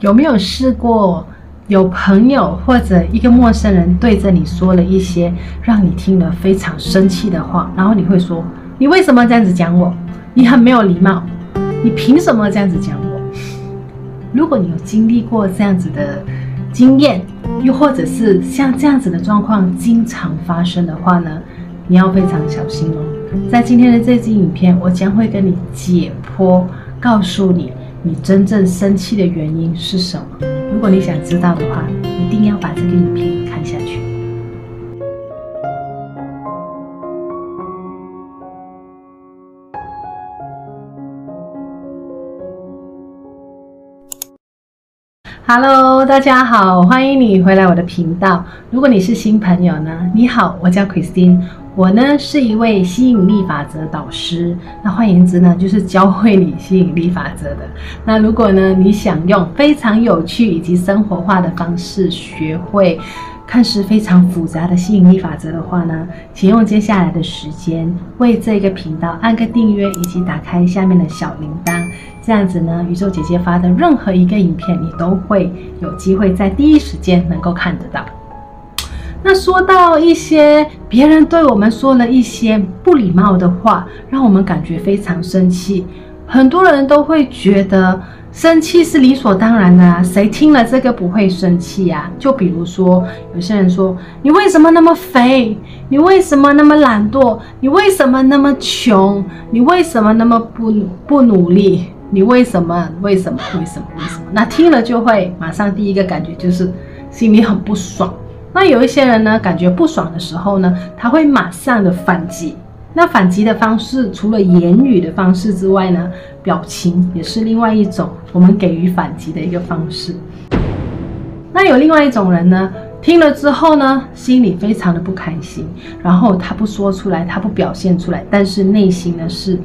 有没有试过有朋友或者一个陌生人对着你说了一些让你听了非常生气的话，然后你会说：“你为什么这样子讲我？你很没有礼貌，你凭什么这样子讲我？”如果你有经历过这样子的经验，又或者是像这样子的状况经常发生的话呢，你要非常小心哦。在今天的这支影片，我将会跟你解剖，告诉你你真正生气的原因是什么。如果你想知道的话，一定要把这个影片看下去。Hello，大家好，欢迎你回来我的频道。如果你是新朋友呢，你好，我叫 Christine。我呢是一位吸引力法则导师，那换言之呢，就是教会你吸引力法则的。那如果呢，你想用非常有趣以及生活化的方式学会看似非常复杂的吸引力法则的话呢，请用接下来的时间为这个频道按个订阅，以及打开下面的小铃铛。这样子呢，宇宙姐姐发的任何一个影片，你都会有机会在第一时间能够看得到。那说到一些别人对我们说了一些不礼貌的话，让我们感觉非常生气。很多人都会觉得生气是理所当然的啊，谁听了这个不会生气呀？就比如说，有些人说：“你为什么那么肥？你为什么那么懒惰？你为什么那么穷？你为什么那么不不努力？你为什么？为什么？为什么？为什么？”那听了就会马上第一个感觉就是心里很不爽。那有一些人呢，感觉不爽的时候呢，他会马上的反击。那反击的方式，除了言语的方式之外呢，表情也是另外一种我们给予反击的一个方式。那有另外一种人呢，听了之后呢，心里非常的不开心，然后他不说出来，他不表现出来，但是内心呢是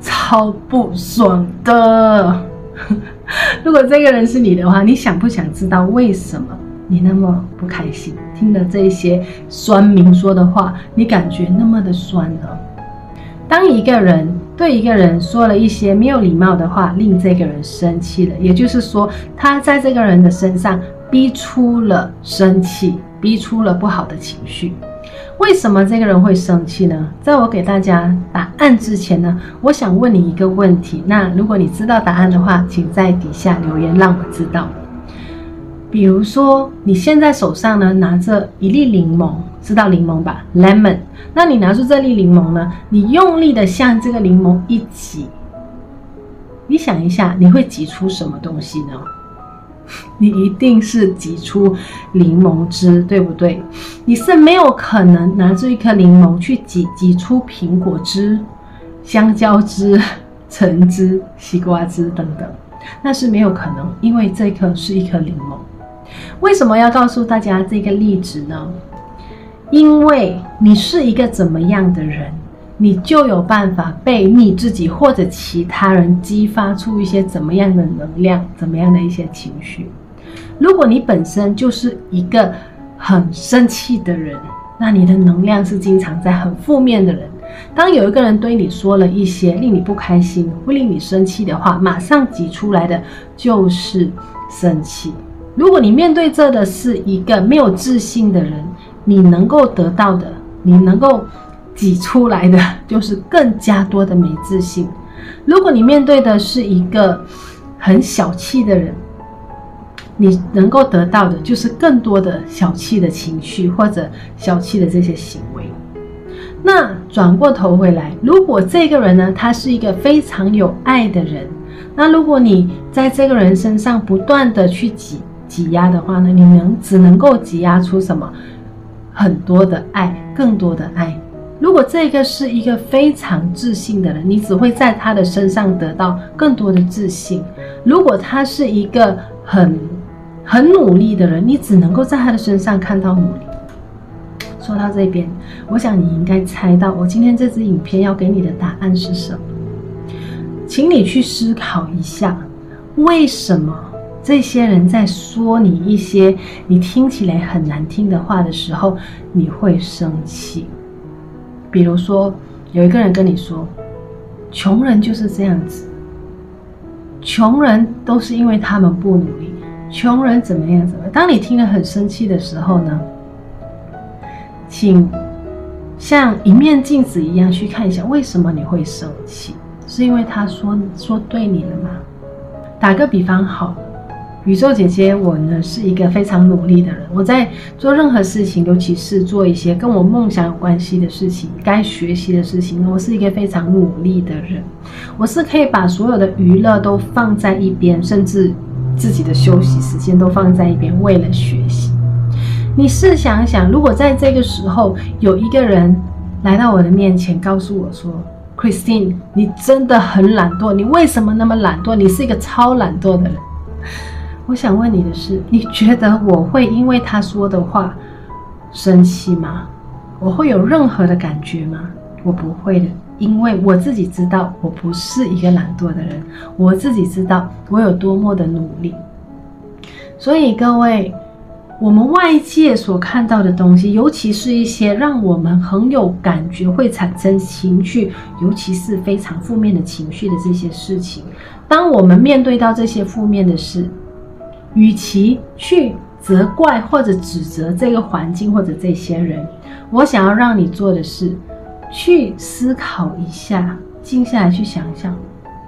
超不爽的。如果这个人是你的话，你想不想知道为什么？你那么不开心，听了这些酸民说的话，你感觉那么的酸呢？当一个人对一个人说了一些没有礼貌的话，令这个人生气了，也就是说，他在这个人的身上逼出了生气，逼出了不好的情绪。为什么这个人会生气呢？在我给大家答案之前呢，我想问你一个问题。那如果你知道答案的话，请在底下留言让我知道。比如说，你现在手上呢拿着一粒柠檬，知道柠檬吧？Lemon。那你拿出这粒柠檬呢，你用力的向这个柠檬一挤，你想一下，你会挤出什么东西呢？你一定是挤出柠檬汁，对不对？你是没有可能拿着一颗柠檬去挤挤出苹果汁、香蕉汁、橙汁、西瓜汁等等，那是没有可能，因为这颗是一颗柠檬。为什么要告诉大家这个例子呢？因为你是一个怎么样的人，你就有办法被你自己或者其他人激发出一些怎么样的能量，怎么样的一些情绪。如果你本身就是一个很生气的人，那你的能量是经常在很负面的人。当有一个人对你说了一些令你不开心、会令你生气的话，马上挤出来的就是生气。如果你面对着的是一个没有自信的人，你能够得到的，你能够挤出来的就是更加多的没自信。如果你面对的是一个很小气的人，你能够得到的就是更多的小气的情绪或者小气的这些行为。那转过头回来，如果这个人呢，他是一个非常有爱的人，那如果你在这个人身上不断的去挤。挤压的话呢，你能只能够挤压出什么？很多的爱，更多的爱。如果这个是一个非常自信的人，你只会在他的身上得到更多的自信。如果他是一个很很努力的人，你只能够在他的身上看到努力。说到这边，我想你应该猜到我今天这支影片要给你的答案是什么？请你去思考一下，为什么？这些人在说你一些你听起来很难听的话的时候，你会生气。比如说，有一个人跟你说：“穷人就是这样子，穷人都是因为他们不努力。”穷人怎么样怎么样。当你听了很生气的时候呢，请像一面镜子一样去看一下，为什么你会生气？是因为他说说对你了吗？打个比方，好。宇宙姐姐，我呢是一个非常努力的人。我在做任何事情，尤其是做一些跟我梦想有关系的事情、该学习的事情，我是一个非常努力的人。我是可以把所有的娱乐都放在一边，甚至自己的休息时间都放在一边，为了学习。你试想想，如果在这个时候有一个人来到我的面前，告诉我说：“Christine，你真的很懒惰，你为什么那么懒惰？你是一个超懒惰的人。”我想问你的是，你觉得我会因为他说的话生气吗？我会有任何的感觉吗？我不会的，因为我自己知道我不是一个懒惰的人，我自己知道我有多么的努力。所以各位，我们外界所看到的东西，尤其是一些让我们很有感觉、会产生情绪，尤其是非常负面的情绪的这些事情，当我们面对到这些负面的事，与其去责怪或者指责这个环境或者这些人，我想要让你做的是，去思考一下，静下来去想想，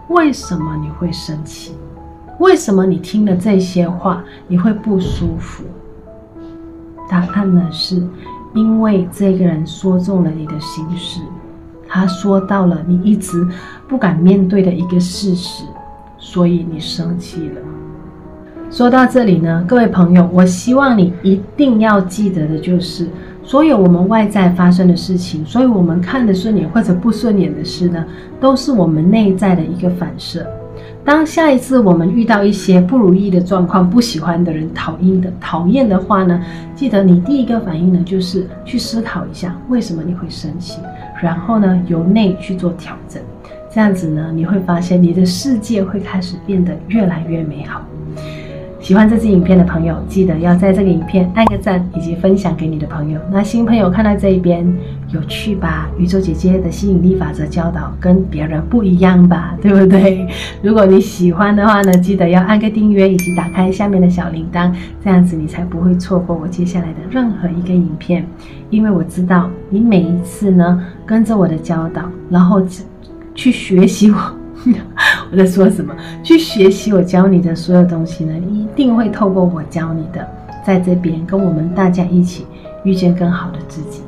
为什么你会生气？为什么你听了这些话你会不舒服？答案呢是，因为这个人说中了你的心事，他说到了你一直不敢面对的一个事实，所以你生气了。说到这里呢，各位朋友，我希望你一定要记得的就是，所有我们外在发生的事情，所以我们看的顺眼或者不顺眼的事呢，都是我们内在的一个反射。当下一次我们遇到一些不如意的状况、不喜欢的人、讨厌的讨厌的话呢，记得你第一个反应呢，就是去思考一下为什么你会生气，然后呢，由内去做调整。这样子呢，你会发现你的世界会开始变得越来越美好。喜欢这支影片的朋友，记得要在这个影片按个赞，以及分享给你的朋友。那新朋友看到这一边，有趣吧？宇宙姐姐的吸引力法则教导跟别人不一样吧？对不对？如果你喜欢的话呢，记得要按个订阅，以及打开下面的小铃铛，这样子你才不会错过我接下来的任何一个影片。因为我知道你每一次呢，跟着我的教导，然后去学习我。我在说什么？去学习我教你的所有东西呢，一定会透过我教你的，在这边跟我们大家一起遇见更好的自己。